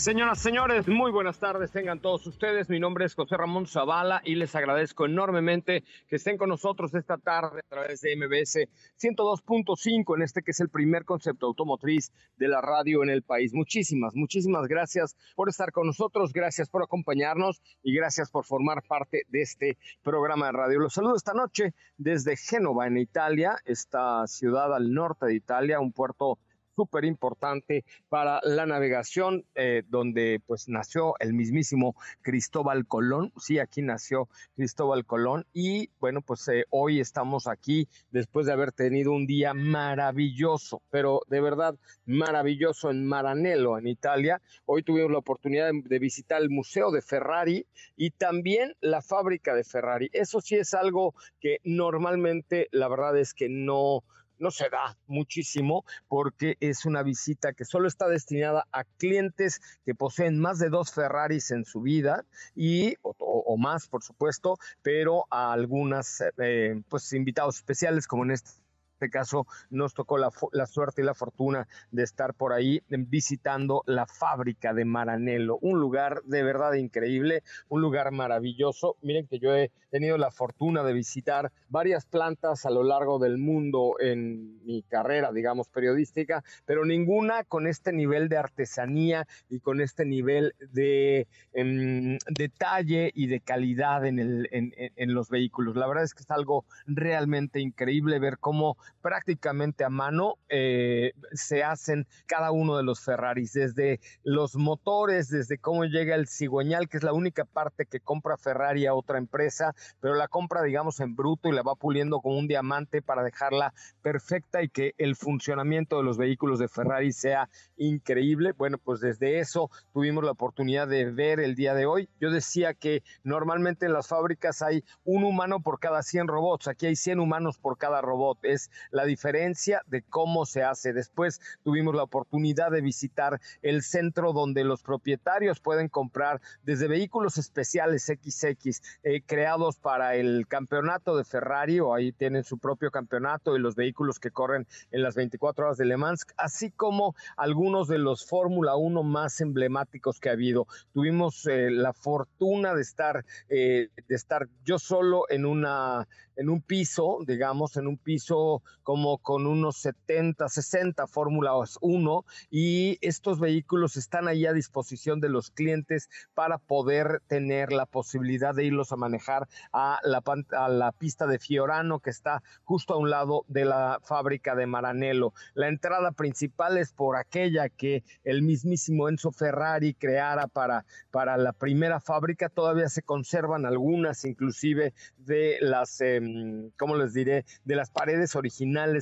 Señoras, señores, muy buenas tardes, tengan todos ustedes. Mi nombre es José Ramón Zavala y les agradezco enormemente que estén con nosotros esta tarde a través de MBS 102.5 en este que es el primer concepto automotriz de la radio en el país. Muchísimas, muchísimas gracias por estar con nosotros, gracias por acompañarnos y gracias por formar parte de este programa de radio. Los saludo esta noche desde Génova, en Italia, esta ciudad al norte de Italia, un puerto súper importante para la navegación, eh, donde pues nació el mismísimo Cristóbal Colón. Sí, aquí nació Cristóbal Colón y bueno, pues eh, hoy estamos aquí después de haber tenido un día maravilloso, pero de verdad maravilloso en Maranello, en Italia. Hoy tuvimos la oportunidad de visitar el Museo de Ferrari y también la fábrica de Ferrari. Eso sí es algo que normalmente la verdad es que no no se da muchísimo porque es una visita que solo está destinada a clientes que poseen más de dos Ferraris en su vida y o, más, por supuesto, pero a algunas eh, pues invitados especiales como en este este caso nos tocó la, suerte y la fortuna de estar por ahí visitando la fábrica de Maranello, un lugar de verdad increíble, un lugar maravilloso. Miren que yo he tenido la fortuna de visitar varias plantas a lo largo del mundo en mi carrera, digamos, periodística, pero ninguna con este nivel de artesanía y con este nivel de em, detalle y de calidad en, el, en los vehículos. La verdad es que es algo realmente increíble ver cómo prácticamente a mano eh, se hacen cada uno de los Ferraris, desde los motores, desde cómo llega el cigüeñal, que es la única parte que compra Ferrari a otra empresa, pero la compra, digamos, en bruto y la va puliendo con un diamante para dejarla perfecta y que el funcionamiento de los vehículos de Ferrari sea increíble. Bueno, pues desde eso tuvimos la oportunidad de ver el día de hoy. Yo decía que normalmente en las fábricas hay un humano por cada 100 robots, aquí hay 100 humanos por cada robot. Es la diferencia de cómo se hace. Después tuvimos la oportunidad de visitar el centro donde los propietarios pueden comprar desde vehículos especiales XX eh, creados para el campeonato de Ferrari o ahí tienen su propio campeonato y los vehículos que corren en las 24 horas de Le Mans, así como algunos de los Fórmula 1 más emblemáticos que ha habido. Tuvimos eh, la fortuna de estar, eh, de estar yo solo en una en un piso, digamos, en un piso como con unos 70, 60 Fórmulas 1 y estos vehículos están ahí a disposición de los clientes para poder tener la posibilidad de irlos a manejar a la, pista de Fiorano que está justo a un lado de la fábrica de Maranello. La entrada principal es por aquella que el mismísimo Enzo Ferrari creara para, para la primera fábrica. Todavía se conservan algunas, inclusive de las... Mm, ¿cómo les diré? De las paredes originales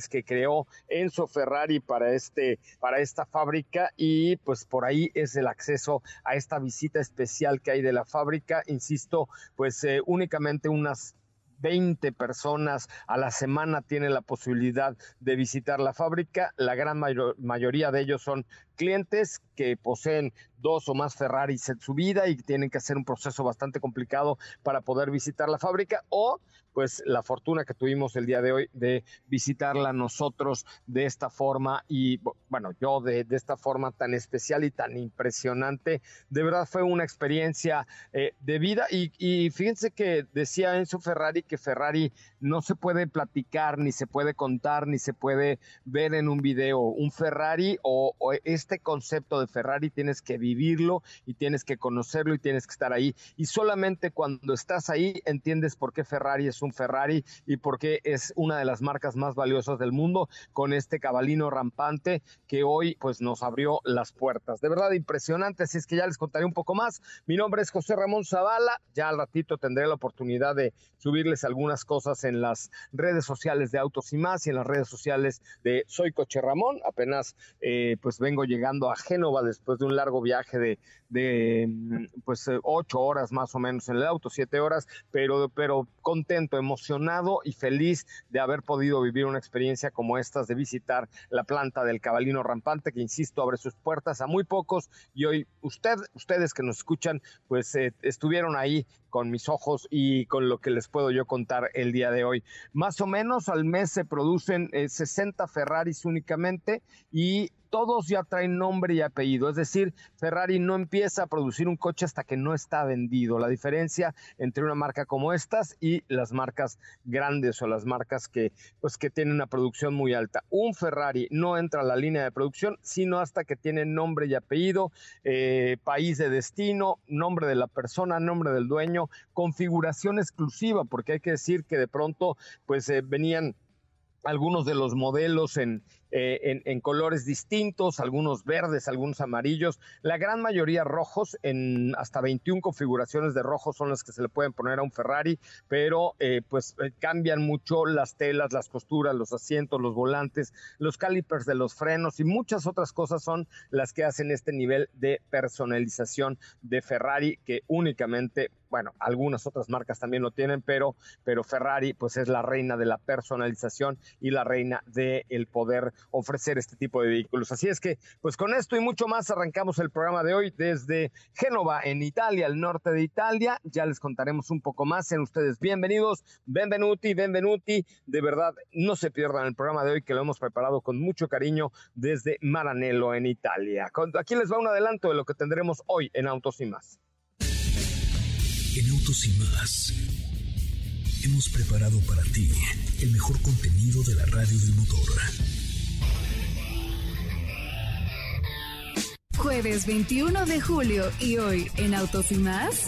que creó Enzo Ferrari para, este, para esta fábrica y pues por ahí es el acceso a esta visita especial que hay de la fábrica. Insisto, pues eh, únicamente unas 20 personas a la semana tienen la posibilidad de visitar la fábrica. La gran mayoría de ellos son clientes que poseen dos o más Ferraris en su vida y tienen que hacer un proceso bastante complicado para poder visitar la fábrica o pues la fortuna que tuvimos el día de hoy de visitarla nosotros de esta forma y bueno, yo de, esta forma tan especial y tan impresionante. De verdad fue una experiencia eh, de vida y, fíjense que decía Enzo Ferrari que Ferrari no se puede platicar, ni se puede contar, ni se puede ver en un video. Un Ferrari o, o este concepto de Ferrari tienes que vivirlo y tienes que conocerlo y tienes que estar ahí. Y solamente cuando estás ahí entiendes por qué Ferrari es un Ferrari y por qué es una de las marcas más valiosas del mundo con este cabalino rampante que hoy pues nos abrió las puertas. De verdad impresionante, así es que ya les contaré un poco más. Mi nombre es José Ramón Zavala, ya al ratito tendré la oportunidad de subirles algunas cosas en las redes sociales de Autos y Más y en las redes sociales de Soy Coche Ramón. Apenas eh, pues vengo llegando a Génova después de un largo viaje de, de pues ocho horas más o menos en el auto, siete horas, pero, pero contento, emocionado y feliz de haber podido vivir una experiencia como estas, de visitar la planta del cabalino rampante, que insisto, abre sus puertas a muy pocos y hoy usted, ustedes que nos escuchan, pues eh, estuvieron ahí con mis ojos y con lo que les puedo yo contar el día de hoy. Más o menos al mes se producen eh, 60 Ferraris únicamente y todos ya traen nombre y apellido. Es decir, Ferrari no empieza a producir un coche hasta que no está vendido. La diferencia entre una marca como estas y las marcas grandes o las marcas que, pues, que tienen una producción muy alta. Un Ferrari no entra a la línea de producción sino hasta que tiene nombre y apellido, eh, país de destino, nombre de la persona, nombre del dueño, configuración exclusiva, porque hay que decir que de pronto, pues eh, venían algunos de los modelos en, eh, en, colores distintos, algunos verdes, algunos amarillos, la gran mayoría rojos, en hasta 21 configuraciones de rojos son las que se le pueden poner a un Ferrari, pero eh, pues eh, cambian mucho las telas, las costuras, los asientos, los volantes, los calipers de los frenos y muchas otras cosas son las que hacen este nivel de personalización de Ferrari que únicamente bueno, algunas otras marcas también lo tienen, pero, pero Ferrari pues es la reina de la personalización y la reina del de poder ofrecer este tipo de vehículos. Así es que, pues con esto y mucho más arrancamos el programa de hoy desde Génova, en Italia, al norte de Italia. Ya les contaremos un poco más. Sean ustedes bienvenidos, benvenuti, benvenuti. De verdad, no se pierdan el programa de hoy que lo hemos preparado con mucho cariño desde Maranello, en Italia. Aquí les va un adelanto de lo que tendremos hoy en Autos y más. En Autos y más hemos preparado para ti el mejor contenido de la radio del motor. Jueves 21 de julio y hoy en Autos y más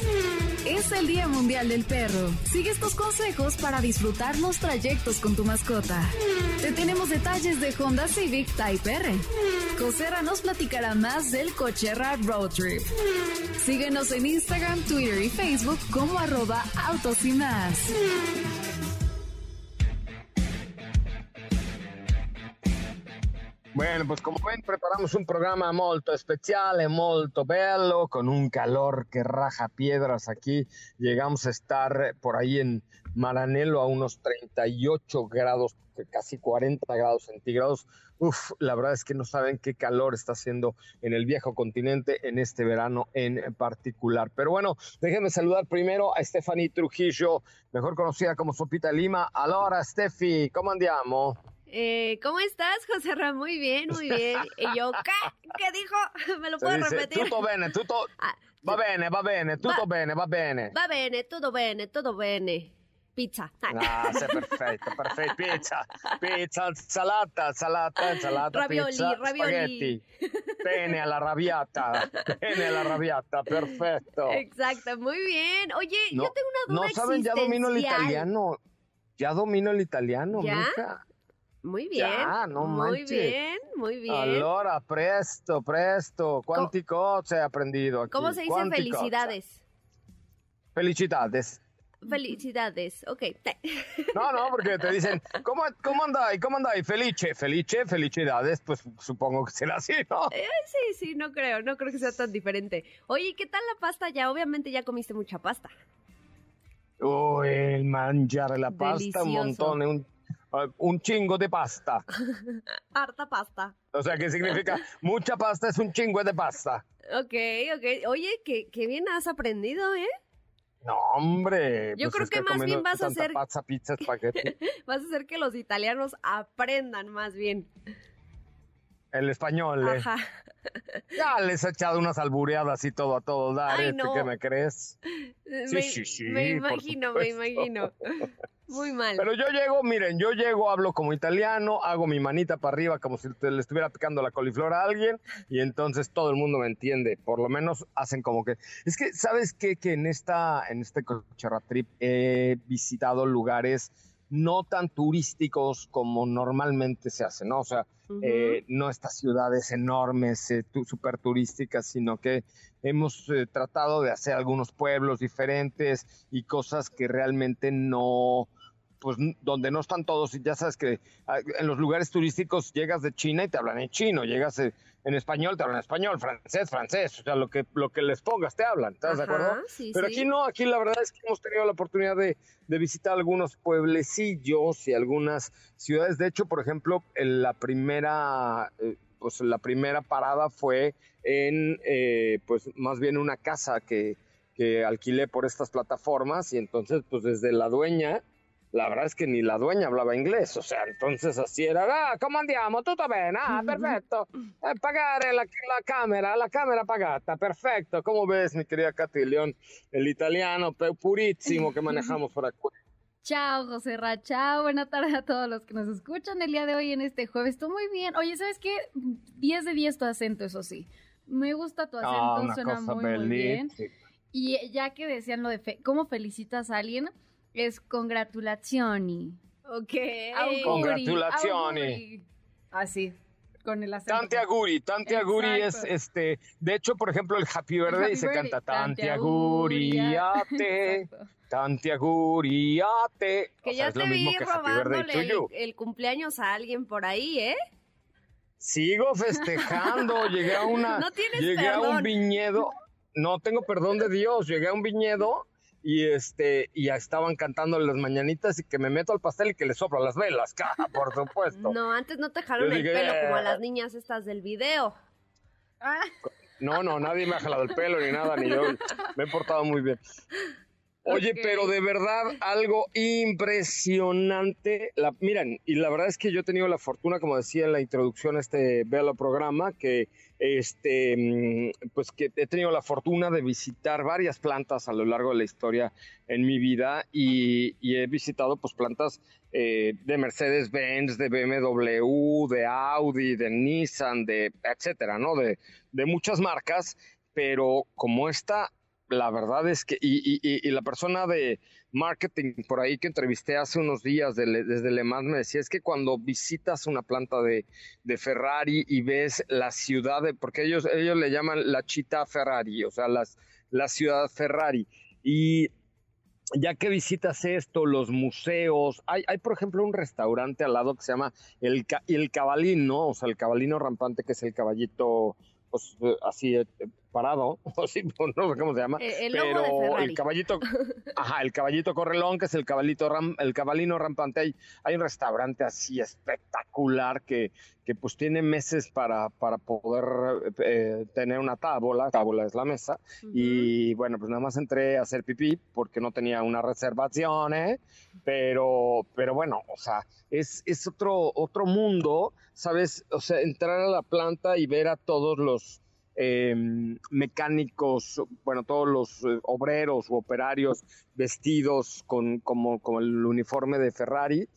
es el Día Mundial del Perro. Sigue estos consejos para disfrutar los trayectos con tu mascota. Te tenemos detalles de Honda Civic Type R. Cosera nos platicará más del Cocherra Road Trip. Síguenos en Instagram, Twitter y Facebook como arroba Autos más. Bueno, pues como ven, preparamos un programa molto speciale, molto bello, con un calor que raja piedras aquí. Llegamos a estar por ahí en Maranello a unos 38 grados, casi 40 grados centígrados. Uf, la verdad es que no saben qué calor está haciendo en el viejo continente en este verano en particular. Pero bueno, déjenme saludar primero a Stephanie Trujillo, mejor conocida como Sopita Lima. Allora, Steffi, ¿cómo andiamo? Eh, ¿Cómo estás, José Ramón? Muy bien, muy bien. Y yo, ¿qué? ¿Qué dijo? ¿Me lo puedo dice, repetir? Tutto bene, tutto... Ah, va bene, va bene, tutto va, bene, va bene. Va bene, tutto bene, tutto bene. Pizza. Ah, sei perfetto, perfetto. Pizza, pizza, salata, salata, salata, ravioli, pizza, ravioli. spaghetti. Pene alla rabiata, pene alla rabiata, perfecto. Exacto, muy bien. Oye, no, yo tengo una duda No saben, ya domino el italiano. Ya domino el italiano, ¿Ya? mija. Muy bien. Ya, no muy bien, muy bien. Allora, presto, presto. Quanti cose hai aprendido aquí? ¿Cómo se dice Quanti felicidades? Felicidades. Felicidades, ok. No, no, porque te dicen, ¿cómo, cómo andai? ¿Cómo andai? Felice, felice, felicidades. Pues supongo que será así, ¿no? Eh, sí, sí, no creo, no creo que sea tan diferente. Oye, ¿qué tal la pasta ya? Obviamente ya comiste mucha pasta. Uy, el mangiare la pasta un Delicioso. montone, un, ah, un chingo de pasta. Harta pasta. O sea, ¿qué significa? Mucha pasta es un chingo de pasta. Ok, ok. Oye, qué, qué bien has aprendido, ¿eh? No, hombre. Yo pues creo que más bien vas a hacer- Pizza, pizza, espagueti. Vas a hacer que los italianos aprendan más bien. El español, eh. Ajá. Ya les he echado unas albureadas y todo a todo dar, Ay, este, no. ¿qué me crees? me, sí, sí, me por imagino, me imagino. Muy mal. Pero yo llego, miren, yo llego, hablo como italiano, hago mi manita para arriba como si te- le estuviera picando la coliflor a alguien y entonces todo el mundo me entiende. Por lo menos hacen como que... Es que, ¿sabes qué? Que en, esta, en este Coachella Trip he visitado lugares no tan turísticos como normalmente se hace, ¿no? O sea, eh, no estas ciudades enormes, eh, súper turísticas, sino que hemos eh, tratado de hacer algunos pueblos diferentes y cosas que realmente no, pues donde no están todos, y ya sabes que ah, en los lugares turísticos llegas de China y te hablan en chino, llegas eh, en español, te hablan en español, francés, francés, o sea, lo que, lo que les pongas te hablan, ¿estás de acuerdo? sí, Pero sí. aquí no, aquí la verdad es que hemos tenido la oportunidad de, de visitar algunos pueblecillos y algunas ciudades. De hecho, por ejemplo, en la primera, eh, pues la primera parada fue en, eh, pues más bien una casa que, que alquilé por estas plataformas y entonces, pues desde la dueña, la verdad es que ni la dueña hablaba inglés, o sea, entonces así era, ah, ¿cómo andiamo? Tutto bene? Ah, perfecto. Eh, pagare la, la cámara, la cámara pagata, perfecto. ¿Cómo ves, mi querida Katy León? El italiano purísimo que manejamos por aquí. Chao, José Ra, chao. Buena tarde a todos los que nos escuchan el día de hoy en este jueves. Estoy muy bien. Oye, ¿sabes qué? 10 de 10 tu acento, eso sí. Me gusta tu acento, Ah, una suena cosa muy, muy bien. Y ya que decían lo de fe- cómo felicitas a alguien, es congratulazioni. Ok. Auguri, Congratulazioni. auguri. Así, con el acento. Tanti auguri, tanti auguri es este, de hecho, por ejemplo, el Happy Birthday Happy se birthday. canta tanti auguri, auguri a te, Exacto. tanti auguri a te. Que O sea, ya es lo te mismo vi que Birthday robándole el, el cumpleaños a alguien por ahí, ¿eh? Sigo festejando, llegué a una, No tienes llegué a un viñedo, no tengo perdón de Dios, llegué a un viñedo y este y ya estaban cantando las mañanitas y que me meto al pastel y que le soplo las velas, por supuesto. No, antes no te jalaron el pelo como a "Eh". las niñas estas del video. Ah, No, no, nadie me ha jalado el pelo ni nada, ni yo. Me he portado muy bien. Oye, pero de verdad, algo impresionante. La, miren, y la verdad es que yo he tenido la fortuna, como decía en la introducción a este bello programa, que este, mm, pues que he tenido la fortuna de visitar varias plantas a lo largo de la historia en mi vida y, he visitado pues plantas eh, de Mercedes-Benz, de BMW, de Audi, de Nissan, de etcétera, ¿no? De, de muchas marcas, pero como esta, la verdad es que, y, y- y- la persona de marketing por ahí que entrevisté hace unos días desde Le Mans me decía, es que cuando visitas una planta de, Ferrari y ves la ciudad, porque ellos, ellos le llaman la chita Ferrari, o sea, las, la ciudad Ferrari, y ya que visitas esto, los museos, hay, hay por ejemplo un restaurante al lado que se llama El, el Cabalín, ¿no? O sea, el cabalino rampante, que es el caballito, pues así eh, parado, o pues, no sé cómo se llama, El, pero el caballito, ajá, el caballito correlón, que es el caballito ram- el cabalino rampante, hay, hay un restaurante así espectacular que, que pues tiene meses para, para poder eh, tener una tábola, tábola es la mesa, y bueno, pues nada más entré a hacer pipí porque no tenía una reservación, ¿eh? Pero, pero bueno, o sea, es, es otro, otro mundo, ¿sabes? O sea, entrar a la planta y ver a todos los eh, mecánicos, bueno, todos los eh, obreros u operarios vestidos con como, el uniforme de Ferrari,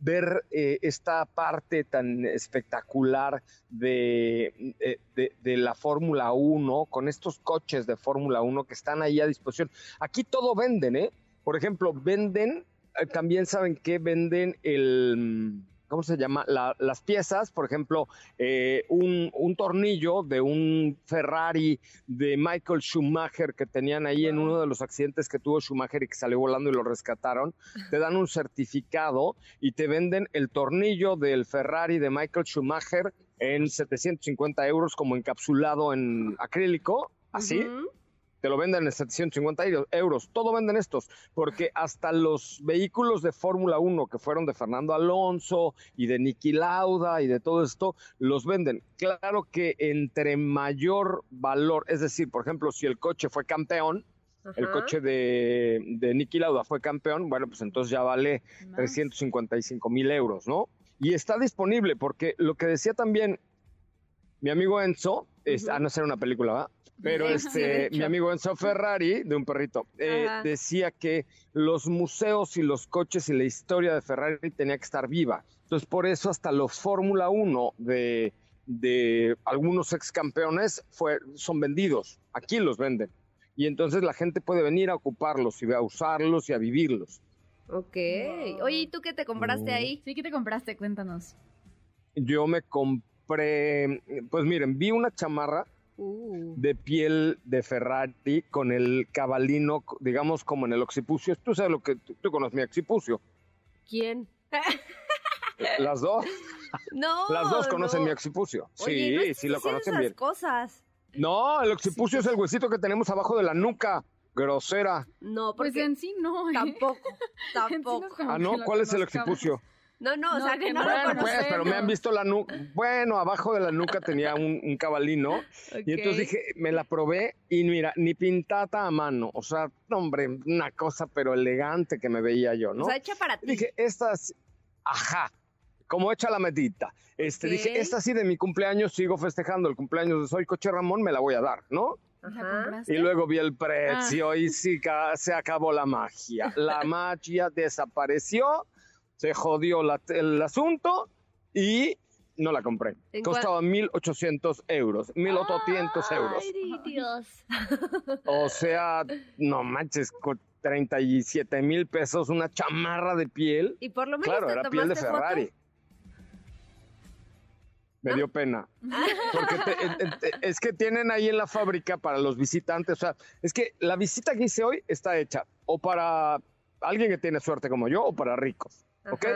ver eh, esta parte tan espectacular de, de, de- la Fórmula 1, con estos coches de Fórmula 1 que están ahí a disposición. Aquí todo venden, ¿eh? Por ejemplo, venden, también saben que venden el... ¿Cómo se llama? La- las piezas, por ejemplo, eh, un, un tornillo de un Ferrari de Michael Schumacher que tenían ahí en uno de los accidentes que tuvo Schumacher y que salió volando y lo rescataron, te dan un certificado y te venden el tornillo del Ferrari de Michael Schumacher en 750 euros como encapsulado en acrílico, así. Te lo venden en 750 euros. Todo venden estos, porque hasta los vehículos de Fórmula 1 que fueron de Fernando Alonso y de Niki Lauda y de todo esto, los venden. Claro que entre mayor valor, es decir, por ejemplo, si el coche fue campeón, el coche de, de Niki Lauda fue campeón, bueno, pues entonces ya vale 355 mil euros, ¿no? Y está disponible porque lo que decía también mi amigo Enzo, es, a no ser una película, ¿va? Pero este, mi amigo Enzo Ferrari, de un perrito, eh, decía que los museos y los coches y la historia de Ferrari tenía que estar viva. Entonces, por eso hasta los Fórmula 1 de, de algunos ex campeones fue, son vendidos. Aquí los venden. Y entonces la gente puede venir a ocuparlos y a usarlos y a vivirlos. Ok. Oye, ¿y tú qué te compraste ahí? Sí, ¿qué te compraste? Cuéntanos. Yo me compré, pues miren, vi una chamarra Uh. de piel de Ferrari con el cabalino, digamos, como en el occipucio. Tú sabes lo que tú, conoces mi occipucio. ¿Quién? Las dos. No. Las dos conocen mi occipucio. sí, sí lo conocen bien. cosas. No, el occipucio es el huesito que tenemos abajo de la nuca. Grosera. No, pues porque en sí no. ¿eh? Tampoco. Tampoco. ah, no, ¿cuál es el occipucio? No, no, o sea que no, bueno, lo pues, pero me han visto la nuca. Bueno, abajo de la nuca tenía un, cabalino. Y entonces dije, me la probé y mira, ni pintata a mano. O sea, hombre, una cosa pero elegante que me veía yo, ¿no? O sea, hecha para ti. Dije, estas, ajá, como hecha la medita. Este, dije, esta sí de mi cumpleaños sigo festejando el cumpleaños de Soy Coche Ramón, me la voy a dar, ¿no? Ajá. Y luego vi el precio ah. y sí, se acabó la magia. La magia desapareció se jodió el asunto y no la compré. Costaba 1.800 euros, 1.800 euros. Ay, Dios. O sea, no manches, 37 mil pesos, una chamarra de piel. Y por lo menos Claro, era piel de Ferrari. Me dio pena. Porque es que tienen ahí en la fábrica para los visitantes. O sea, es que la visita que hice hoy está hecha o para alguien que tiene suerte como yo o para ricos. ¿Ok?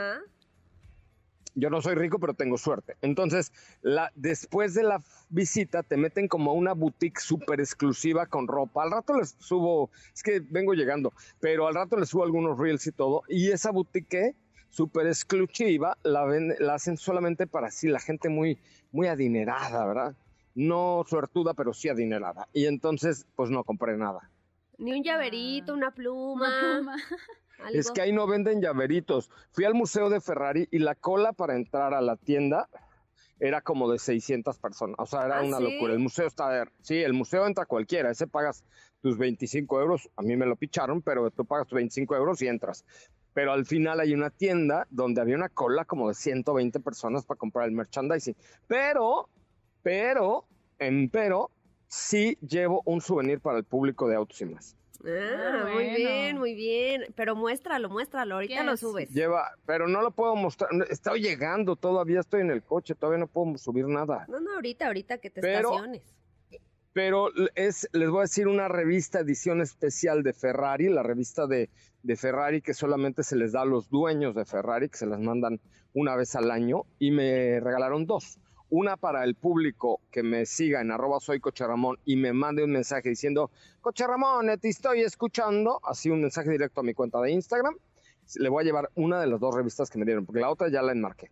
Yo no soy rico, pero tengo suerte. Entonces, la, después de la visita, te meten como a una boutique súper exclusiva con ropa. Al rato les subo, es que vengo llegando, pero al rato les subo algunos reels y todo. Y esa boutique súper exclusiva la, la hacen solamente para sí, la gente muy, muy adinerada, ¿verdad? No suertuda, pero sí adinerada. Y entonces, pues no compré nada. Ni un llaverito, una pluma. Una pluma. Es que ahí no venden llaveritos. Fui al museo de Ferrari y la cola para entrar a la tienda era como de 600 personas. O sea, era ¿Ah, una locura. El museo está... Sí, el museo entra cualquiera. Ese pagas tus 25 euros. A mí me lo picharon, pero tú pagas tus 25 euros y entras. Pero al final hay una tienda donde había una cola como de 120 personas para comprar el merchandising. Pero, pero, en pero, sí llevo un souvenir para el público de Autos y Más. Ah, muy bien, muy bien. Pero muéstralo, muéstralo, ahorita lo subes. Lleva, pero no lo puedo mostrar. Estoy llegando, todavía estoy en el coche, todavía no puedo subir nada. No, no, ahorita, ahorita que te estaciones. Pero es, les voy a decir una revista edición especial de Ferrari, la revista de, de Ferrari que solamente se les da a los dueños de Ferrari, que se las mandan una vez al año, y me regalaron dos una para el público que me siga en arroba soy y me mande un mensaje diciendo, Coche Ramón, te estoy escuchando, así un mensaje directo a mi cuenta de Instagram, le voy a llevar una de las dos revistas que me dieron, porque la otra ya la enmarqué.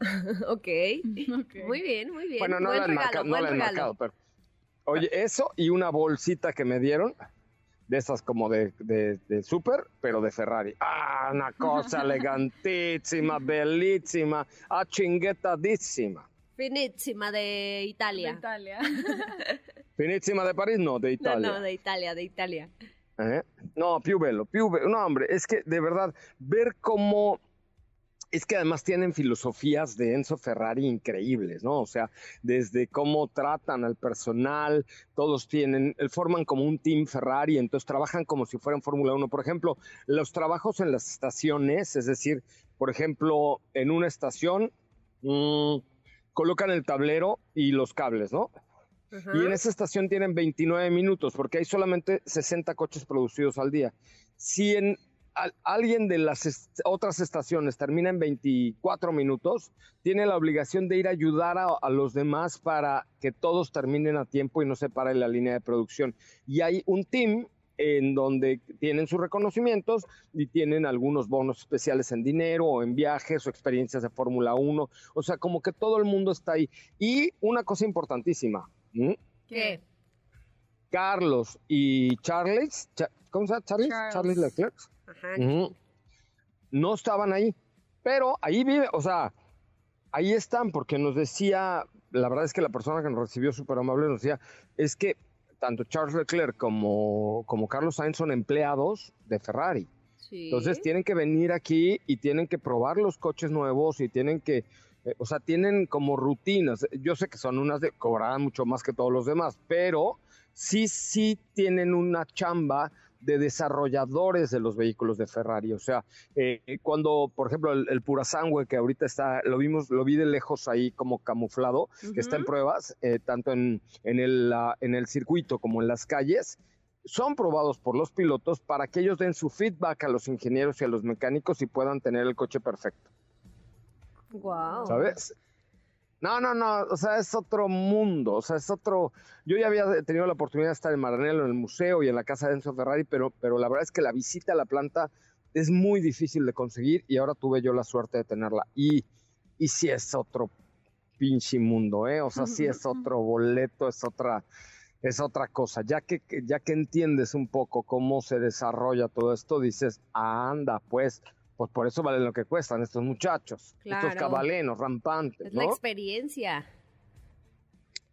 ok, muy bien, muy bien. Bueno, no la, he no la he enmarcado, pero... Oye, eso y una bolsita que me dieron, de esas como de, de, de súper, pero de Ferrari. Ah, una cosa elegantísima, bellísima, achinguetadísima. Finissima de Italia. De Italia. Finissima de París, no, de Italia. No, no, de Italia, de Italia. Eh? No, più bello, più bello. No, hombre, es que de verdad, ver cómo es que además tienen filosofías de Enzo Ferrari increíbles, ¿no? O sea, desde cómo tratan al personal, todos tienen, forman como un team Ferrari, entonces trabajan como si fueran Fórmula 1. Por ejemplo, los trabajos en las estaciones, es decir, por ejemplo, en una estación, mmm, colocan el tablero y los cables, ¿no? Y en esa estación tienen 29 minutos porque hay solamente 60 coches producidos al día. Si en alguien de las otras estaciones termina en 24 minutos, tiene la obligación de ir a ayudar a, los demás para que todos terminen a tiempo y no se pare la línea de producción. Y hay un team en donde tienen sus reconocimientos y tienen algunos bonos especiales en dinero o en viajes o experiencias de Fórmula 1. O sea, como que todo el mundo está ahí. Y una cosa importantísima. ¿Qué? Carlos y Charles, ¿cómo se llama? Charles, Charles Leclerc. No estaban ahí, pero ahí vive, o sea, ahí están, porque nos decía, la verdad es que la persona que nos recibió súper amable nos decía, es que tanto Charles Leclerc como, como Carlos Sainz son empleados de Ferrari. Entonces tienen que venir aquí y tienen que probar los coches nuevos y tienen que, eh, o sea, tienen como rutinas. Yo sé que son unas de cobrar mucho más que todos los demás, pero sí, sí tienen una chamba de desarrolladores de los vehículos de Ferrari. O sea, eh, cuando, por ejemplo, el, pura sangre que ahorita está, lo vimos, lo vi de lejos ahí como camuflado, que está en pruebas, eh, tanto en, en, el, en el circuito como en las calles, son probados por los pilotos para que ellos den su feedback a los ingenieros y a los mecánicos y puedan tener el coche perfecto. Wow. ¿Sabes? No, no, no, o sea, es otro mundo, o sea, es otro... Yo ya había tenido la oportunidad de estar en Maranello, en el museo y en la casa de Enzo Ferrari, pero, pero la verdad es que la visita a la planta es muy difícil de conseguir y ahora tuve yo la suerte de tenerla. Y, y sí es otro pinche mundo, ¿eh? O sea, sí es otro boleto, es otra, es otra cosa. Ya que, ya que entiendes un poco cómo se desarrolla todo esto, dices, anda, pues pues por eso valen lo que cuestan estos muchachos, estos cabalenos rampantes. Es la experiencia.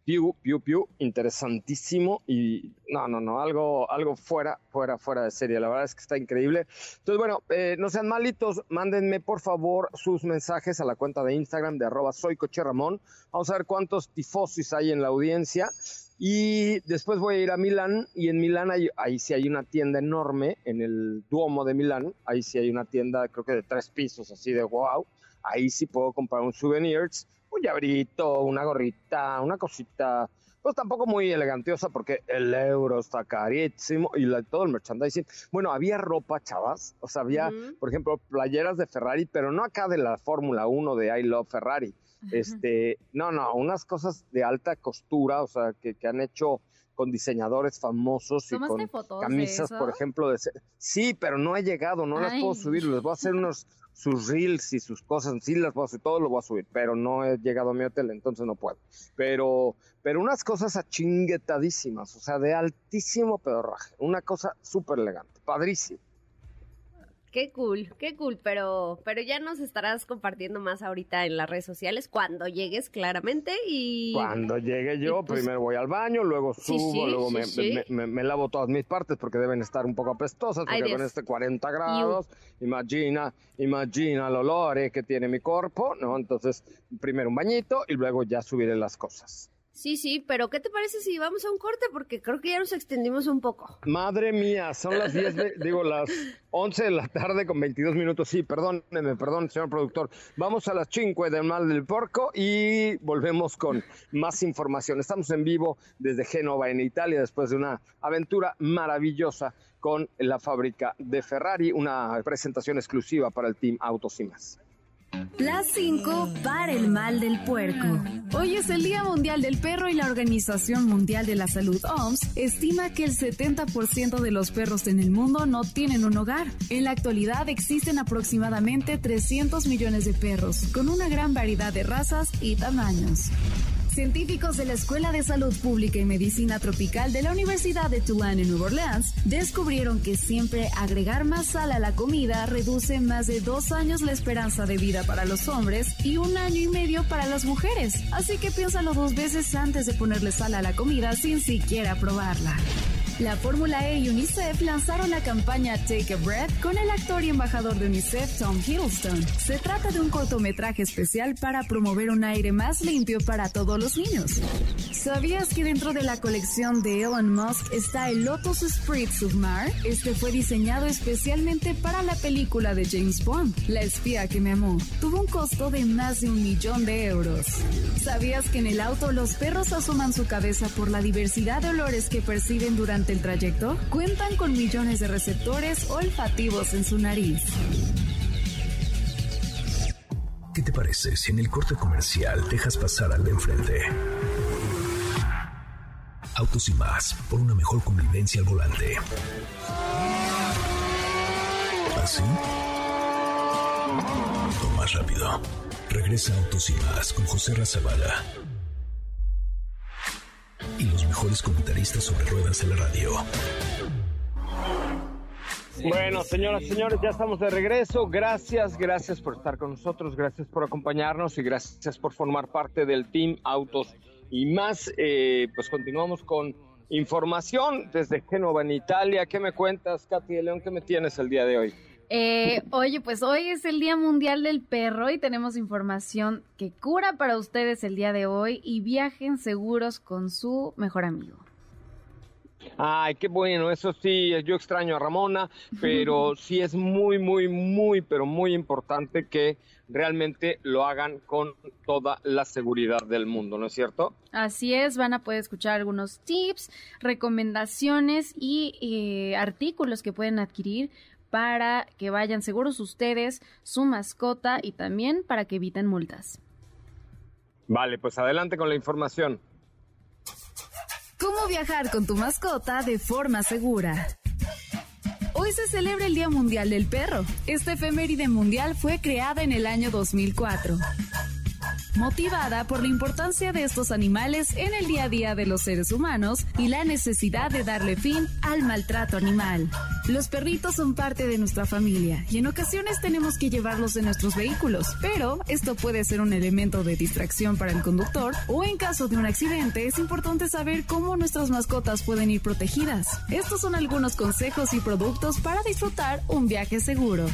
Piu, piu, piu, interesantísimo y no, no, no, algo, algo fuera, fuera, fuera de serie. La verdad es que está increíble. Entonces, bueno, eh, no sean malitos, mándenme por favor sus mensajes a la cuenta de Instagram de arroba soy coche Ramón. Vamos a ver cuántos tifosis hay en la audiencia. Y después voy a ir a Milán y en Milán hay, ahí sí hay una tienda enorme, en el Duomo de Milán, ahí sí hay una tienda creo que de tres pisos, así de wow, ahí sí puedo comprar un souvenirs, un llaverito, una gorrita, una cosita, pues tampoco muy elegantiosa porque el euro está carísimo y todo el merchandising. Bueno, había ropa, chavas, o sea, había, por ejemplo, playeras de Ferrari, pero no acá de la Fórmula 1 de I Love Ferrari, este, no, no, unas cosas de alta costura, o sea, que, han hecho con diseñadores famosos y con camisas, por ejemplo, de sí, pero no he llegado, no las puedo subir, les voy a hacer unos sus reels y sus cosas, sí las voy a hacer, todo lo voy a subir, pero no he llegado a mi hotel, entonces no puedo. Pero, pero unas cosas achinguetadísimas, o sea, de altísimo pedorraje, una cosa súper elegante, padrísimo. Qué cool, qué cool, pero, pero ya nos estarás compartiendo más ahorita en las redes sociales cuando llegues claramente y... Cuando llegue yo, pues primero voy al baño, luego subo, luego me, lavo todas mis partes porque deben estar un poco apestosas, porque con este 40 grados, imagina, imagina el olor que tiene mi cuerpo, ¿no? Entonces, primero un bañito y luego ya subiré las cosas. Sí, sí, pero ¿qué te parece si vamos a un corte? Porque creo que ya nos extendimos un poco. Madre mía, son las 10, digo, las 11 de la tarde con 22 minutos. Sí, perdóneme, perdón, señor productor. Vamos a las 5 del mal del porco y volvemos con más información. Estamos en vivo desde Génova, en Italia, después de una aventura maravillosa con la fábrica de Ferrari, una presentación exclusiva para el Team Autos y más. Las 5 para el mal del puerco. Hoy es el Día Mundial del Perro y la Organización Mundial de la Salud OMS estima que el 70% de los perros en el mundo no tienen un hogar. En la actualidad existen aproximadamente 300 millones de perros, con una gran variedad de razas y tamaños. Científicos de la Escuela de Salud Pública y Medicina Tropical de la Universidad de Tulane en Nueva Orleans descubrieron que siempre agregar más sal a la comida reduce más de dos años la esperanza de vida para los hombres y un año y medio para las mujeres. Así que piénsalo dos veces antes de ponerle sal a la comida sin siquiera probarla. La Fórmula E y UNICEF lanzaron la campaña Take a Breath con el actor y embajador de UNICEF Tom Hiddleston. Se trata de un cortometraje especial para promover un aire más limpio para todos los niños. ¿Sabías que dentro de la colección de Elon Musk está el Lotus Spritz Submar? Este fue diseñado especialmente para la película de James Bond, La espía que me amó. Tuvo un costo de más de un millón de euros. ¿Sabías que en el auto los perros asoman su cabeza por la diversidad de olores que perciben durante el trayecto? Cuentan con millones de receptores olfativos en su nariz. ¿Qué te parece si en el corte comercial dejas pasar al de enfrente? Autos y más, por una mejor convivencia al volante. ¿Así? O más rápido. Regresa Autos y más con José Razabala. Y los mejores comentaristas sobre ruedas en la radio. Bueno, señoras y señores, ya estamos de regreso. Gracias, gracias por estar con nosotros, gracias por acompañarnos y gracias por formar parte del Team Autos y más. Eh, pues continuamos con información desde Génova, en Italia. ¿Qué me cuentas, Katy de León? ¿Qué me tienes el día de hoy? Eh, oye, pues hoy es el Día Mundial del Perro y tenemos información que cura para ustedes el día de hoy y viajen seguros con su mejor amigo. Ay, qué bueno, eso sí, yo extraño a Ramona, pero sí es muy, muy, muy, pero muy importante que realmente lo hagan con toda la seguridad del mundo, ¿no es cierto? Así es, van a poder escuchar algunos tips, recomendaciones y eh, artículos que pueden adquirir para que vayan seguros ustedes, su mascota y también para que eviten multas. Vale, pues adelante con la información. ¿Cómo viajar con tu mascota de forma segura? Hoy se celebra el Día Mundial del Perro. Esta efeméride mundial fue creada en el año 2004 motivada por la importancia de estos animales en el día a día de los seres humanos y la necesidad de darle fin al maltrato animal. Los perritos son parte de nuestra familia y en ocasiones tenemos que llevarlos en nuestros vehículos, pero esto puede ser un elemento de distracción para el conductor o en caso de un accidente es importante saber cómo nuestras mascotas pueden ir protegidas. Estos son algunos consejos y productos para disfrutar un viaje seguro.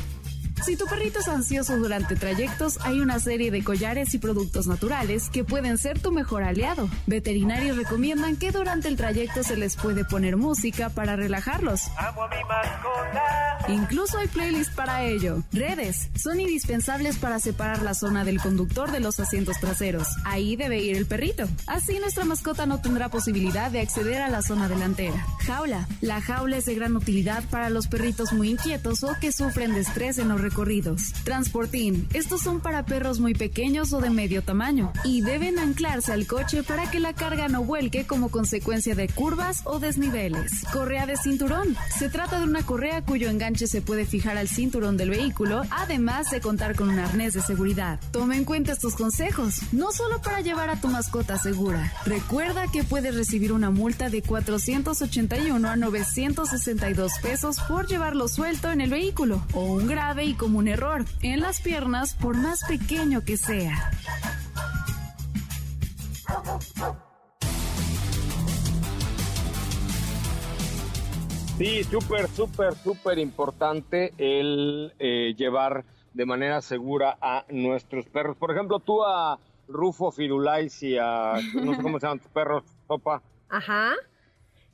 Si tu perrito es ansioso durante trayectos, hay una serie de collares y productos naturales que pueden ser tu mejor aliado. Veterinarios recomiendan que durante el trayecto se les puede poner música para relajarlos. Amo a mi mascota. Incluso hay playlists para ello. Redes son indispensables para separar la zona del conductor de los asientos traseros. Ahí debe ir el perrito. Así nuestra mascota no tendrá posibilidad de acceder a la zona delantera. Jaula. La jaula es de gran utilidad para los perritos muy inquietos o que sufren de estrés en los recorridos. Transportín. Estos son para perros muy pequeños o de medio tamaño y deben anclarse al coche para que la carga no vuelque como consecuencia de curvas o desniveles. Correa de cinturón. Se trata de una correa cuyo enganche se puede fijar al cinturón del vehículo, además de contar con un arnés de seguridad. Toma en cuenta estos consejos, no solo para llevar a tu mascota segura. Recuerda que puedes recibir una multa de 481 a 962 pesos por llevarlo suelto en el vehículo o un grave y como un error en las piernas por más pequeño que sea. Sí, súper, súper, súper importante el eh, llevar de manera segura a nuestros perros. Por ejemplo, tú a Rufo Firulais y a, no sé cómo se llaman tus perros, Sopa. Ajá.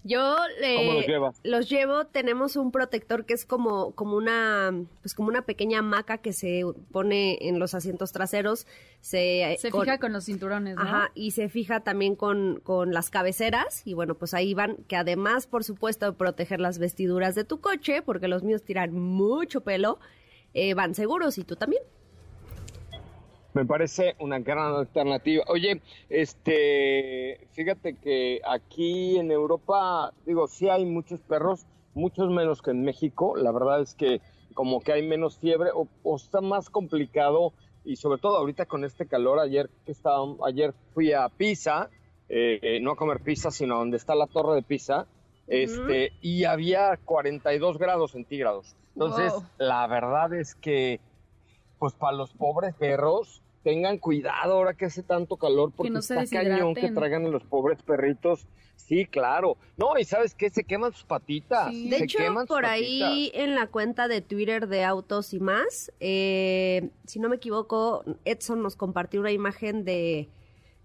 Yo los llevas? los llevo, tenemos un protector que es como, como una, pues como una pequeña hamaca que se pone en los asientos traseros. Se, se fija con los cinturones, ¿no? Ajá, y se fija también con, con las cabeceras. Y bueno, pues ahí van, que además, por supuesto, de proteger las vestiduras de tu coche, porque los míos tiran mucho pelo, eh, van seguros y tú también. Me parece una gran alternativa. Oye, este, fíjate que aquí en Europa, digo, sí hay muchos perros, muchos menos que en México. La verdad es que como que hay menos fiebre o, está más complicado y sobre todo ahorita con este calor. Ayer que estaba, ayer fui a Pisa, eh, no a comer pizza, sino a donde está la torre de Pisa, este, y había 42 grados centígrados. Entonces, la verdad es que pues para los pobres perros, tengan cuidado ahora que hace tanto calor porque no está cañón que traigan a los pobres perritos. Sí, claro. No, y ¿sabes qué? Se queman sus patitas. De hecho, por ahí en la cuenta de Twitter de Autos y más, eh, si no me equivoco, Edson nos compartió una imagen de,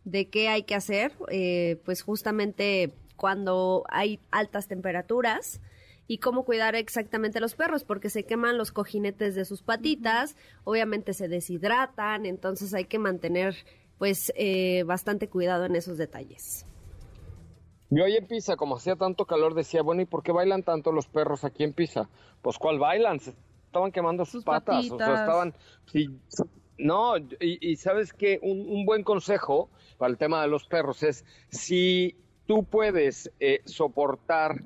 de qué hay que hacer. Eh, pues justamente cuando hay altas temperaturas, y cómo cuidar exactamente a los perros, porque se queman los cojinetes de sus patitas, obviamente se deshidratan, entonces hay que mantener pues eh, bastante cuidado en esos detalles. Yo ahí en Pisa, como hacía tanto calor, decía, bueno, ¿y por qué bailan tanto los perros aquí en Pisa? Pues, ¿cuál bailan? Se estaban quemando sus, patas, o sea, estaban... no, y, sabes que un, buen consejo para el tema de los perros es, si tú puedes eh, soportar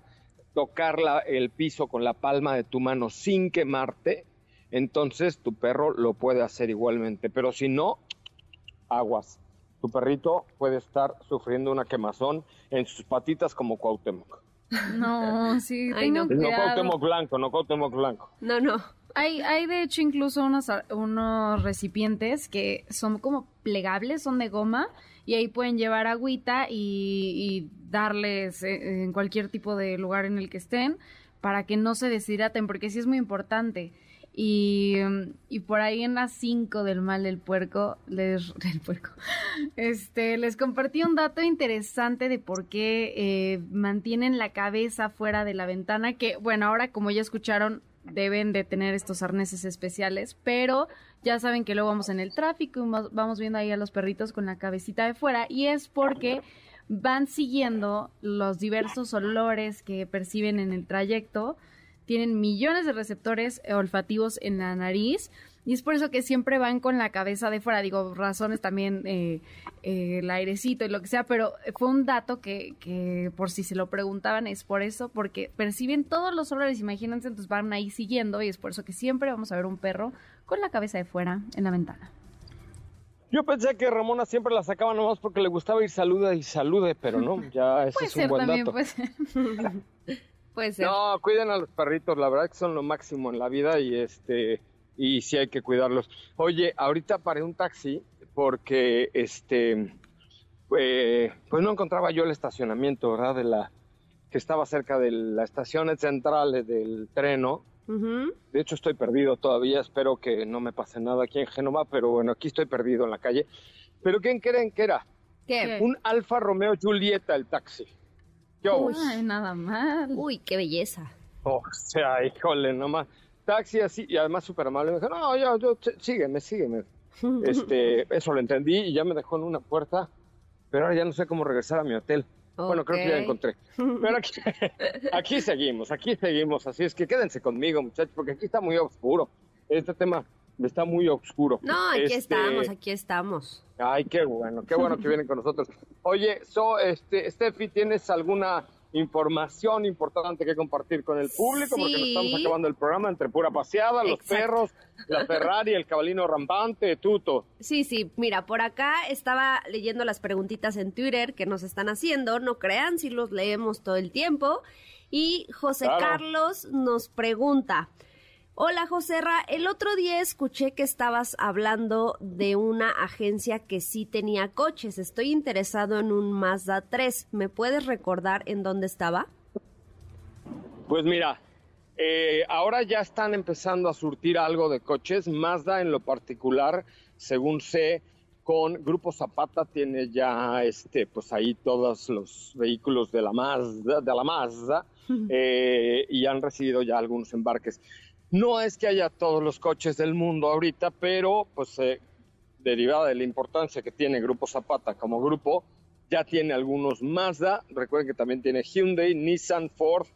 tocar el piso con la palma de tu mano sin quemarte, entonces tu perro lo puede hacer igualmente. Pero si no, aguas tu perrito puede estar sufriendo una quemazón en sus patitas como Cuauhtémoc. No, sí, no. Cuauhtémoc blanco, no Cuauhtémoc blanco. No, no. Hay, hay de hecho incluso unos, unos recipientes que son como plegables, son de goma, y ahí pueden llevar agüita y, darles eh, en cualquier tipo de lugar en el que estén para que no se deshidraten, porque sí es muy importante. Y, y, por ahí en las 5 del mal del puerco, les, del puerco, este, les compartí un dato interesante de por qué eh, mantienen la cabeza fuera de la ventana, que bueno, ahora como ya escucharon, deben de tener estos arneses especiales, pero ya saben que luego vamos en el tráfico y vamos viendo ahí a los perritos con la cabecita de fuera y es porque van siguiendo los diversos olores que perciben en el trayecto. Tienen millones de receptores olfativos en la nariz y es por eso que siempre van con la cabeza de fuera. Digo, razones también eh, eh, el airecito y lo que sea, pero fue un dato que, que por si se lo preguntaban es por eso, porque perciben todos los olores, imagínense, entonces van ahí siguiendo y es por eso que siempre vamos a ver un perro con la cabeza de fuera en la ventana. Yo pensé que Ramona siempre la sacaba nomás porque le gustaba ir saluda y salude, pero no, ya ese es un buen dato. No, cuiden a los perritos, la verdad que son lo máximo en la vida y este y sí hay que cuidarlos. Oye, ahorita paré un taxi porque este eh, pues no encontraba yo el estacionamiento, ¿verdad? De la que estaba cerca de la estación central del treno. De hecho estoy perdido todavía, espero que no me pase nada aquí en Génova, pero bueno, aquí estoy perdido en la calle. ¿Pero quién creen que era? ¿Qué? Un Alfa Romeo Julieta el taxi. Uy, nada mal. Uy, qué belleza. o sea, híjole, nomás. Taxi así, y además súper amable. Me dijo, no, yo, yo, sígueme, sígueme. este, eso lo entendí y ya me dejó en una puerta, pero ahora ya no sé cómo regresar a mi hotel. Bueno, creo que ya encontré. Pero aquí, aquí seguimos, aquí seguimos. Así es que quédense conmigo, muchachos, porque aquí está muy oscuro. Este tema está muy oscuro. No, aquí este, estamos, aquí estamos. Ay, qué bueno, qué bueno que vienen con nosotros. Oye, so, este, Steffi, ¿tienes alguna información importante que compartir con el público? Porque nos estamos acabando el programa entre pura paseada, los perros, la Ferrari, el cabalino rampante, tuto. Sí, sí, mira, por acá estaba leyendo las preguntitas en Twitter que nos están haciendo, no crean si los leemos todo el tiempo. Y José Carlos nos pregunta, Hola Joserra, el otro día escuché que estabas hablando de una agencia que sí tenía coches. Estoy interesado en un Mazda 3. ¿Me puedes recordar en dónde estaba? Pues mira, eh, ahora ya están empezando a surtir algo de coches. Mazda en lo particular, según sé, con Grupo Zapata tiene ya este, pues ahí todos los vehículos de la Mazda, de la Mazda eh, y han recibido ya algunos embarques. No es que haya todos los coches del mundo ahorita, pero pues eh, derivada de la importancia que tiene Grupo Zapata como grupo, ya tiene algunos Mazda, recuerden que también tiene Hyundai, Nissan, Ford,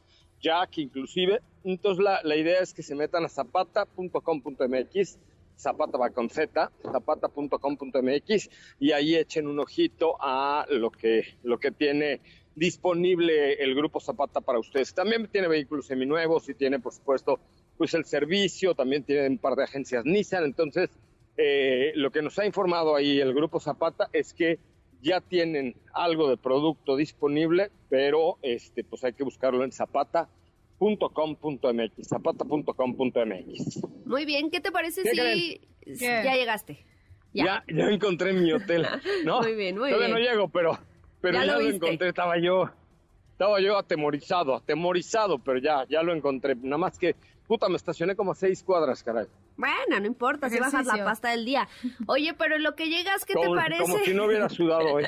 Jack inclusive. Entonces la, la idea es que se metan a zapata.com.mx, Zapata va con Z, zapata.com.mx y ahí echen un ojito a lo que, lo que tiene disponible el grupo Zapata para ustedes. También tiene vehículos seminuevos y tiene, por supuesto, pues el servicio, también tiene un par de agencias Nissan, entonces eh, lo que nos ha informado ahí el grupo Zapata es que ya tienen algo de producto disponible, pero este pues hay que buscarlo en zapata.com.mx, zapata.com.mx. Muy bien, ¿qué te parece si ya llegaste? Ya. ya. encontré mi hotel, ¿no? muy bien, muy Todavía bien. no llego, pero pero ya, lo encontré, estaba yo estaba yo atemorizado, atemorizado, pero ya ya lo encontré, nada más que Puta, me estacioné como a seis cuadras, caray. Bueno, no importa, si bajas la pasta del día. Oye, pero en lo que llegas, ¿qué te parece? Como si no hubiera sudado hoy.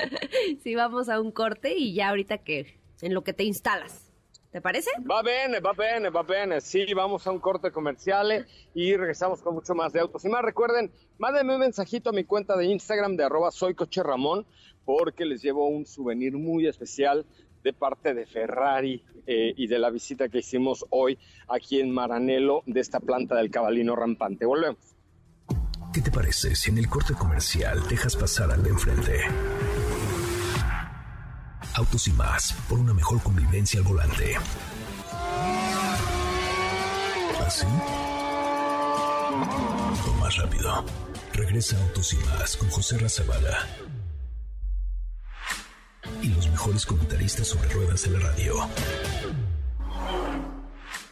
si vamos a un corte y ya ahorita que, en lo que te instalas. ¿Te parece? Va bien, va bien, va bien. Sí, vamos a un corte comercial y regresamos con mucho más de autos. Y más, recuerden, mándenme un mensajito a mi cuenta de Instagram de arroba soy coche Ramón porque les llevo un souvenir muy especial de parte de Ferrari eh, y de la visita que hicimos hoy aquí en Maranelo de esta planta del cabalino rampante. Volvemos. ¿Qué te parece si en el corte comercial dejas pasar al de enfrente? Autos y más, por una mejor convivencia al volante. ¿Así? O más rápido. Regresa Autos y más con José Razabala. Mejores comentaristas sobre ruedas en la radio.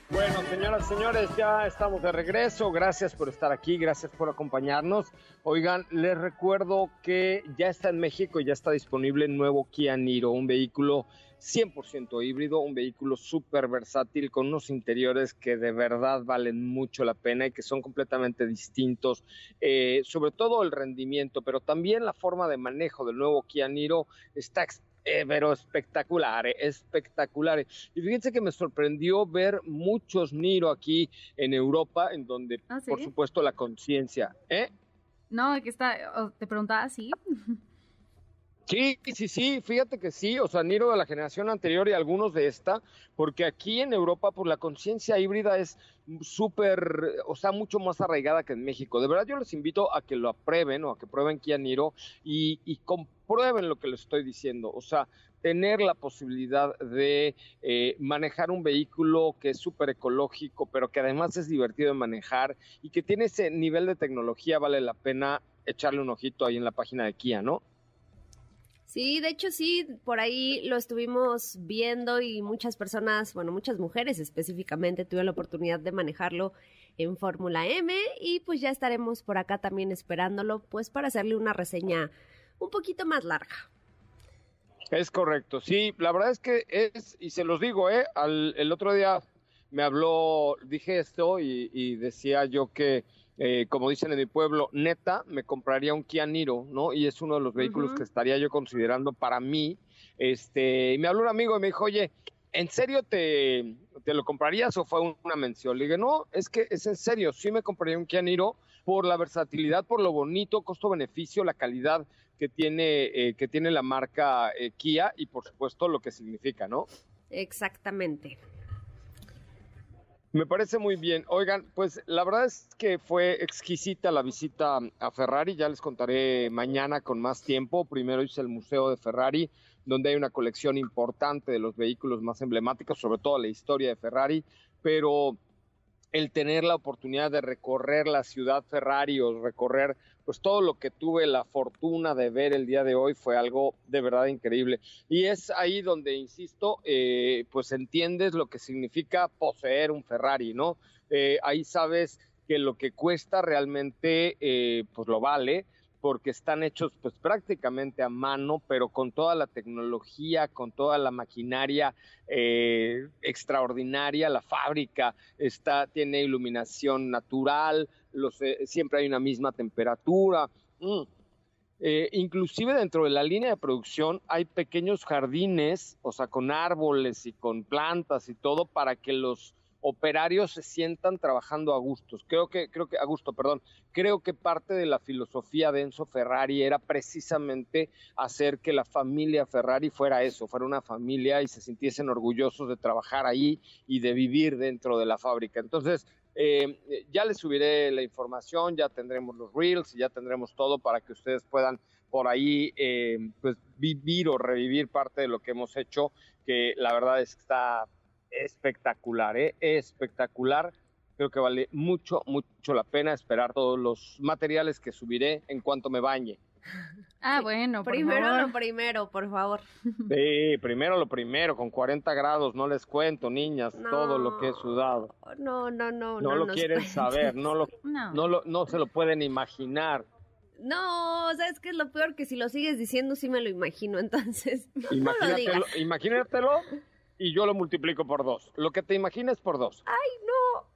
Bueno, señoras y señores, ya estamos de regreso. Gracias por estar aquí, gracias por acompañarnos. Oigan, les recuerdo que ya está en México y ya está disponible el nuevo Kia Niro, un vehículo 100% híbrido, un vehículo súper versátil con unos interiores que de verdad valen mucho la pena y que son completamente distintos, eh, sobre todo el rendimiento, pero también la forma de manejo del nuevo Kia Niro está eh, pero espectacular, espectacular. Y fíjense que me sorprendió ver muchos Niro aquí en Europa, en donde, ¿Ah, sí? por supuesto, la conciencia, ¿eh? No, que está, te preguntaba así. Sí, sí, sí, fíjate que sí, o sea, Niro de la generación anterior y algunos de esta, porque aquí en Europa, pues la conciencia híbrida es súper, o sea, mucho más arraigada que en México. De verdad, yo les invito a que lo aprueben o a que prueben Kia Niro y, y comprueben lo que les estoy diciendo. O sea, tener la posibilidad de eh, manejar un vehículo que es súper ecológico, pero que además es divertido de manejar y que tiene ese nivel de tecnología, vale la pena echarle un ojito ahí en la página de Kia, ¿no? Sí, de hecho sí, por ahí lo estuvimos viendo y muchas personas, bueno, muchas mujeres específicamente tuvieron la oportunidad de manejarlo en Fórmula M y pues ya estaremos por acá también esperándolo pues para hacerle una reseña un poquito más larga. Es correcto, sí, la verdad es que es, y se los digo, ¿eh? Al, el otro día me habló, dije esto y, y decía yo que eh, como dicen en mi pueblo, neta, me compraría un Kia Niro, ¿no? Y es uno de los vehículos uh -huh. que estaría yo considerando para mí. Este, y me habló un amigo y me dijo, oye, ¿en serio te, te lo comprarías o fue una mención? Le dije, no, es que es en serio, sí me compraría un Kia Niro por la versatilidad, por lo bonito, costo-beneficio, la calidad que tiene, eh, que tiene la marca eh, Kia y por supuesto lo que significa, ¿no? Exactamente. Me parece muy bien. Oigan, pues la verdad es que fue exquisita la visita a Ferrari. Ya les contaré mañana con más tiempo. Primero hice el Museo de Ferrari, donde hay una colección importante de los vehículos más emblemáticos, sobre todo la historia de Ferrari. Pero el tener la oportunidad de recorrer la ciudad Ferrari o recorrer pues todo lo que tuve la fortuna de ver el día de hoy fue algo de verdad increíble. Y es ahí donde, insisto, eh, pues entiendes lo que significa poseer un Ferrari, ¿no? Eh, ahí sabes que lo que cuesta realmente eh, pues lo vale porque están hechos pues prácticamente a mano, pero con toda la tecnología, con toda la maquinaria eh, extraordinaria, la fábrica está, tiene iluminación natural, los, eh, siempre hay una misma temperatura. Mm. Eh, inclusive dentro de la línea de producción hay pequeños jardines, o sea, con árboles y con plantas y todo para que los operarios se sientan trabajando a gustos. Creo que, creo que, a gusto, perdón. Creo que parte de la filosofía de Enzo Ferrari era precisamente hacer que la familia Ferrari fuera eso, fuera una familia y se sintiesen orgullosos de trabajar ahí y de vivir dentro de la fábrica. Entonces, eh, ya les subiré la información, ya tendremos los reels ya tendremos todo para que ustedes puedan por ahí eh, pues vivir o revivir parte de lo que hemos hecho, que la verdad es que está espectacular, ¿eh? espectacular. Creo que vale mucho, mucho la pena esperar todos los materiales que subiré en cuanto me bañe. Ah, bueno, por primero favor. lo primero, por favor. Sí, primero lo primero, con 40 grados, no les cuento, niñas, no, todo lo que he sudado. No, no, no. No, no lo quieren cuentes. saber, no lo, no. No, lo, no se lo pueden imaginar. No, ¿sabes qué es lo peor? Que si lo sigues diciendo, sí me lo imagino, entonces. Imagínatelo, no imagínatelo y yo lo multiplico por dos. Lo que te imagines por dos. Ay, no.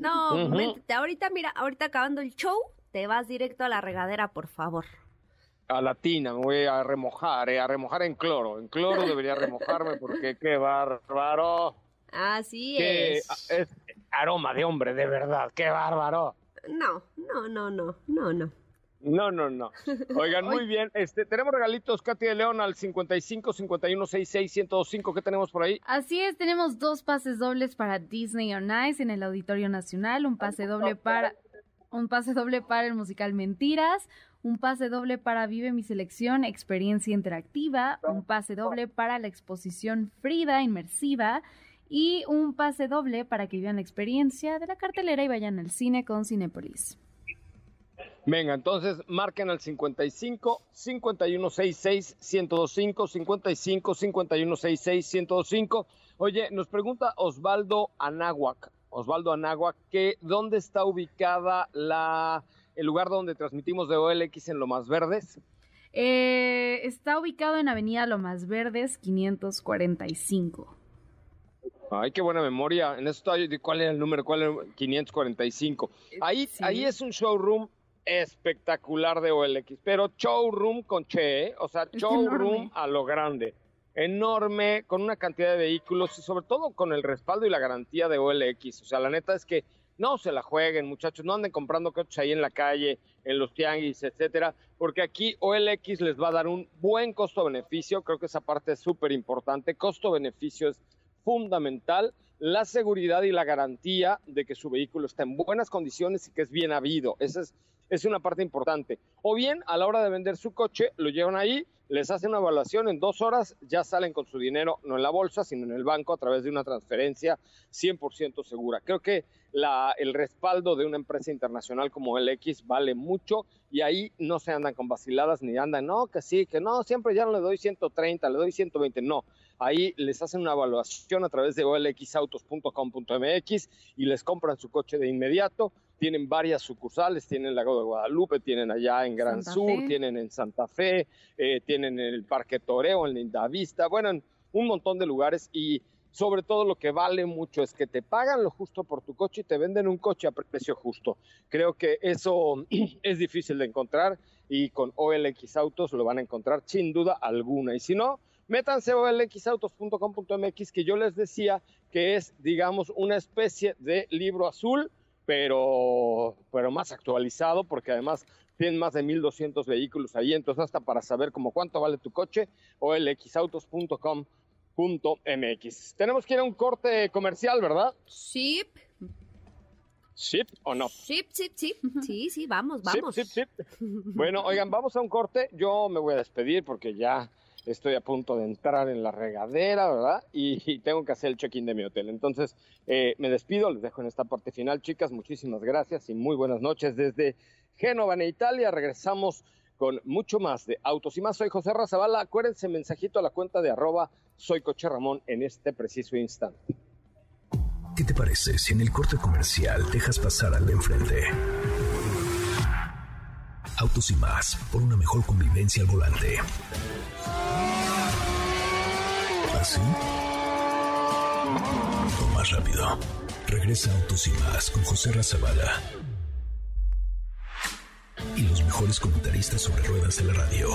No, uh -huh. ahorita, mira, ahorita acabando el show, te vas directo a la regadera, por favor. A la tina, me voy a remojar, eh, a remojar en cloro. En cloro debería remojarme porque qué bárbaro. Así qué, es. Es aroma de hombre, de verdad, qué bárbaro. No, no, no, no, no, no. No, no, no. Oigan, muy bien. Este, tenemos regalitos, Katy de León, al 55 51 66 1025. ¿Qué tenemos por ahí? Así es, tenemos dos pases dobles para Disney on Ice en el Auditorio Nacional, un pase doble para un pase doble para el musical Mentiras, un pase doble para Vive mi selección, experiencia interactiva, un pase doble para la exposición Frida inmersiva y un pase doble para que vivan la experiencia de la cartelera y vayan al cine con Cinepolis. Venga, entonces marquen al 55 5166 1025 55 5166 1025. Oye, nos pregunta Osvaldo Anáhuac, Osvaldo Anáhuac, que dónde está ubicada la el lugar donde transmitimos de OLX en Lomas Verdes. Eh, está ubicado en Avenida Lomas Verdes 545. Ay, qué buena memoria. En eso ¿cuál era el número? ¿Cuál era? 545. Ahí, ahí es un showroom espectacular de OLX, pero showroom con Che, ¿eh? o sea, showroom a lo grande. Enorme, con una cantidad de vehículos y sobre todo con el respaldo y la garantía de OLX. O sea, la neta es que no se la jueguen, muchachos, no anden comprando coches ahí en la calle, en los tianguis, etcétera, porque aquí OLX les va a dar un buen costo-beneficio. Creo que esa parte es súper importante. Costo-beneficio es fundamental la seguridad y la garantía de que su vehículo está en buenas condiciones y que es bien habido. Esa es es una parte importante. O bien, a la hora de vender su coche, lo llevan ahí, les hacen una evaluación en dos horas, ya salen con su dinero, no en la bolsa, sino en el banco a través de una transferencia 100% segura. Creo que la, el respaldo de una empresa internacional como el X vale mucho y ahí no se andan con vaciladas ni andan, no, que sí, que no, siempre ya no le doy 130, le doy 120, no. Ahí les hacen una evaluación a través de olxautos.com.mx y les compran su coche de inmediato tienen varias sucursales, tienen Lago de Guadalupe, tienen allá en Gran Sur, tienen en Santa Fe, eh, tienen en el Parque Toreo, en Lindavista, bueno, en un montón de lugares y sobre todo lo que vale mucho es que te pagan lo justo por tu coche y te venden un coche a precio justo. Creo que eso es difícil de encontrar y con OLX Autos lo van a encontrar sin duda alguna. Y si no, métanse a olxautos.com.mx que yo les decía que es, digamos, una especie de libro azul pero, pero más actualizado, porque además tienen más de 1200 vehículos ahí, entonces hasta para saber como cuánto vale tu coche, o el xautos.com.mx. Tenemos que ir a un corte comercial, ¿verdad? Sí. ¿Ship o no? Ship, ship, ship. Sí, sí, vamos, vamos. Ship, ship, ship. Bueno, oigan, vamos a un corte. Yo me voy a despedir porque ya estoy a punto de entrar en la regadera, ¿verdad? Y, tengo que hacer el check-in de mi hotel. Entonces, eh, me despido, les dejo en esta parte final, chicas. Muchísimas gracias y muy buenas noches desde Génova, en Italia. Regresamos con mucho más de Autos y más. Soy José Razabala. Acuérdense, mensajito a la cuenta de arroba soy Ramón en este preciso instante. ¿Qué te parece si en el corte comercial dejas pasar al de enfrente? Autos y más, por una mejor convivencia al volante. ¿Así? O más rápido. Regresa Autos y más con José Razabala. Y los mejores comentaristas sobre ruedas de la radio.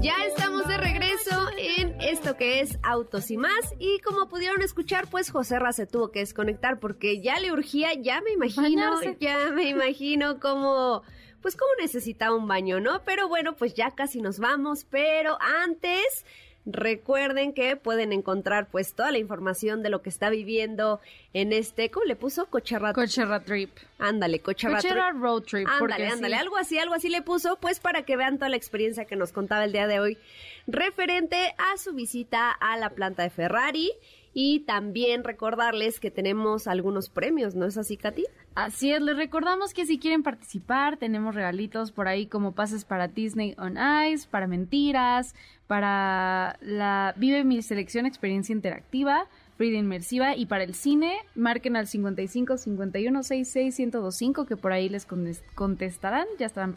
Ya estamos de regreso en esto que es Autos y más. Y como pudieron escuchar, pues José Ra se tuvo que desconectar porque ya le urgía, ya me imagino, ya me imagino cómo pues cómo necesitaba un baño, ¿no? Pero bueno, pues ya casi nos vamos, pero antes Recuerden que pueden encontrar pues toda la información de lo que está viviendo en este, ¿cómo le puso? Cocherra. Cocherra Trip. Ándale, Cocherra, Cocherra Road Trip. Ándale, ándale, algo así, algo así le puso, pues para que vean toda la experiencia que nos contaba el día de hoy referente a su visita a la planta de Ferrari y también recordarles que tenemos algunos premios, ¿no es así, Katy? Así es, les recordamos que si quieren participar, tenemos regalitos por ahí como pases para Disney on Ice, para Mentiras, para la Vive mi selección experiencia interactiva, Frida Inmersiva y para el cine, marquen al 55 51 66 1025 que por ahí les contestarán, ya estarán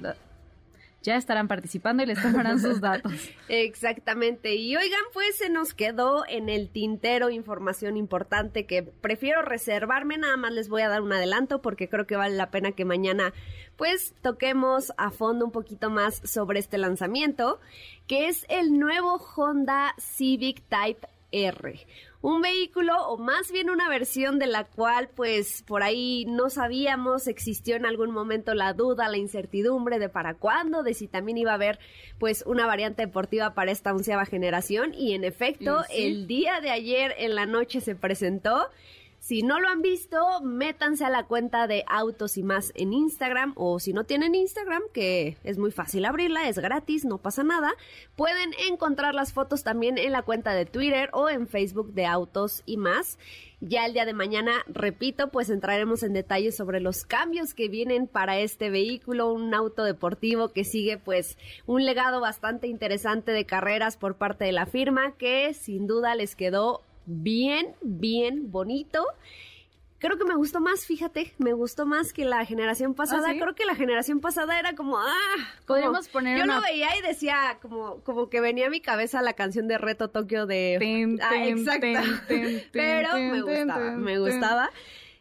ya estarán participando y les tomarán sus datos. Exactamente. Y oigan, pues se nos quedó en el tintero información importante que prefiero reservarme. Nada más les voy a dar un adelanto porque creo que vale la pena que mañana pues toquemos a fondo un poquito más sobre este lanzamiento, que es el nuevo Honda Civic Type R un vehículo o más bien una versión de la cual pues por ahí no sabíamos, existió en algún momento la duda, la incertidumbre de para cuándo, de si también iba a haber pues una variante deportiva para esta onceava generación. Y en efecto el día de ayer en la noche se presentó si no lo han visto, métanse a la cuenta de Autos y más en Instagram o si no tienen Instagram, que es muy fácil abrirla, es gratis, no pasa nada, pueden encontrar las fotos también en la cuenta de Twitter o en Facebook de Autos y más. Ya el día de mañana, repito, pues entraremos en detalles sobre los cambios que vienen para este vehículo, un auto deportivo que sigue pues un legado bastante interesante de carreras por parte de la firma que sin duda les quedó bien, bien bonito. Creo que me gustó más, fíjate, me gustó más que la generación ¿Ah, pasada. Creo que la generación pasada era como, ah, podemos poner. Yo lo veía y decía, como, como que venía a mi cabeza la canción de Reto Tokio de. ah, exacto. Pero me gustaba, me gustaba.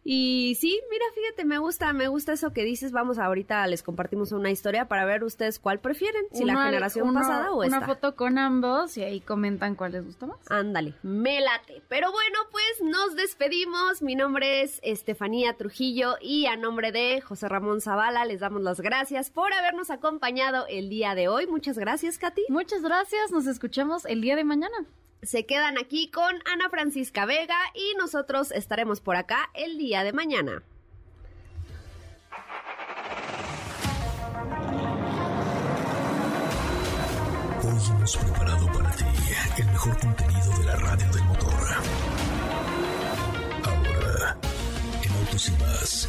Y sí, mira, fíjate, me gusta, me gusta eso que dices. Vamos, ahorita les compartimos una historia para ver ustedes cuál prefieren, si la generación pasada o esta. Una foto con ambos y ahí comentan cuál les gusta más. Ándale, me late. Pero bueno, pues nos despedimos. Mi nombre es Estefanía Trujillo y a nombre de José Ramón Zavala les damos las gracias por habernos acompañado el día de hoy. Muchas gracias, Katy. Muchas gracias, nos escuchamos el día de mañana se quedan aquí con Ana Francisca Vega y nosotros estaremos por acá el día de mañana. Hoy hemos preparado para ti el mejor contenido de la radio del motor. Ahora, en Autos y más,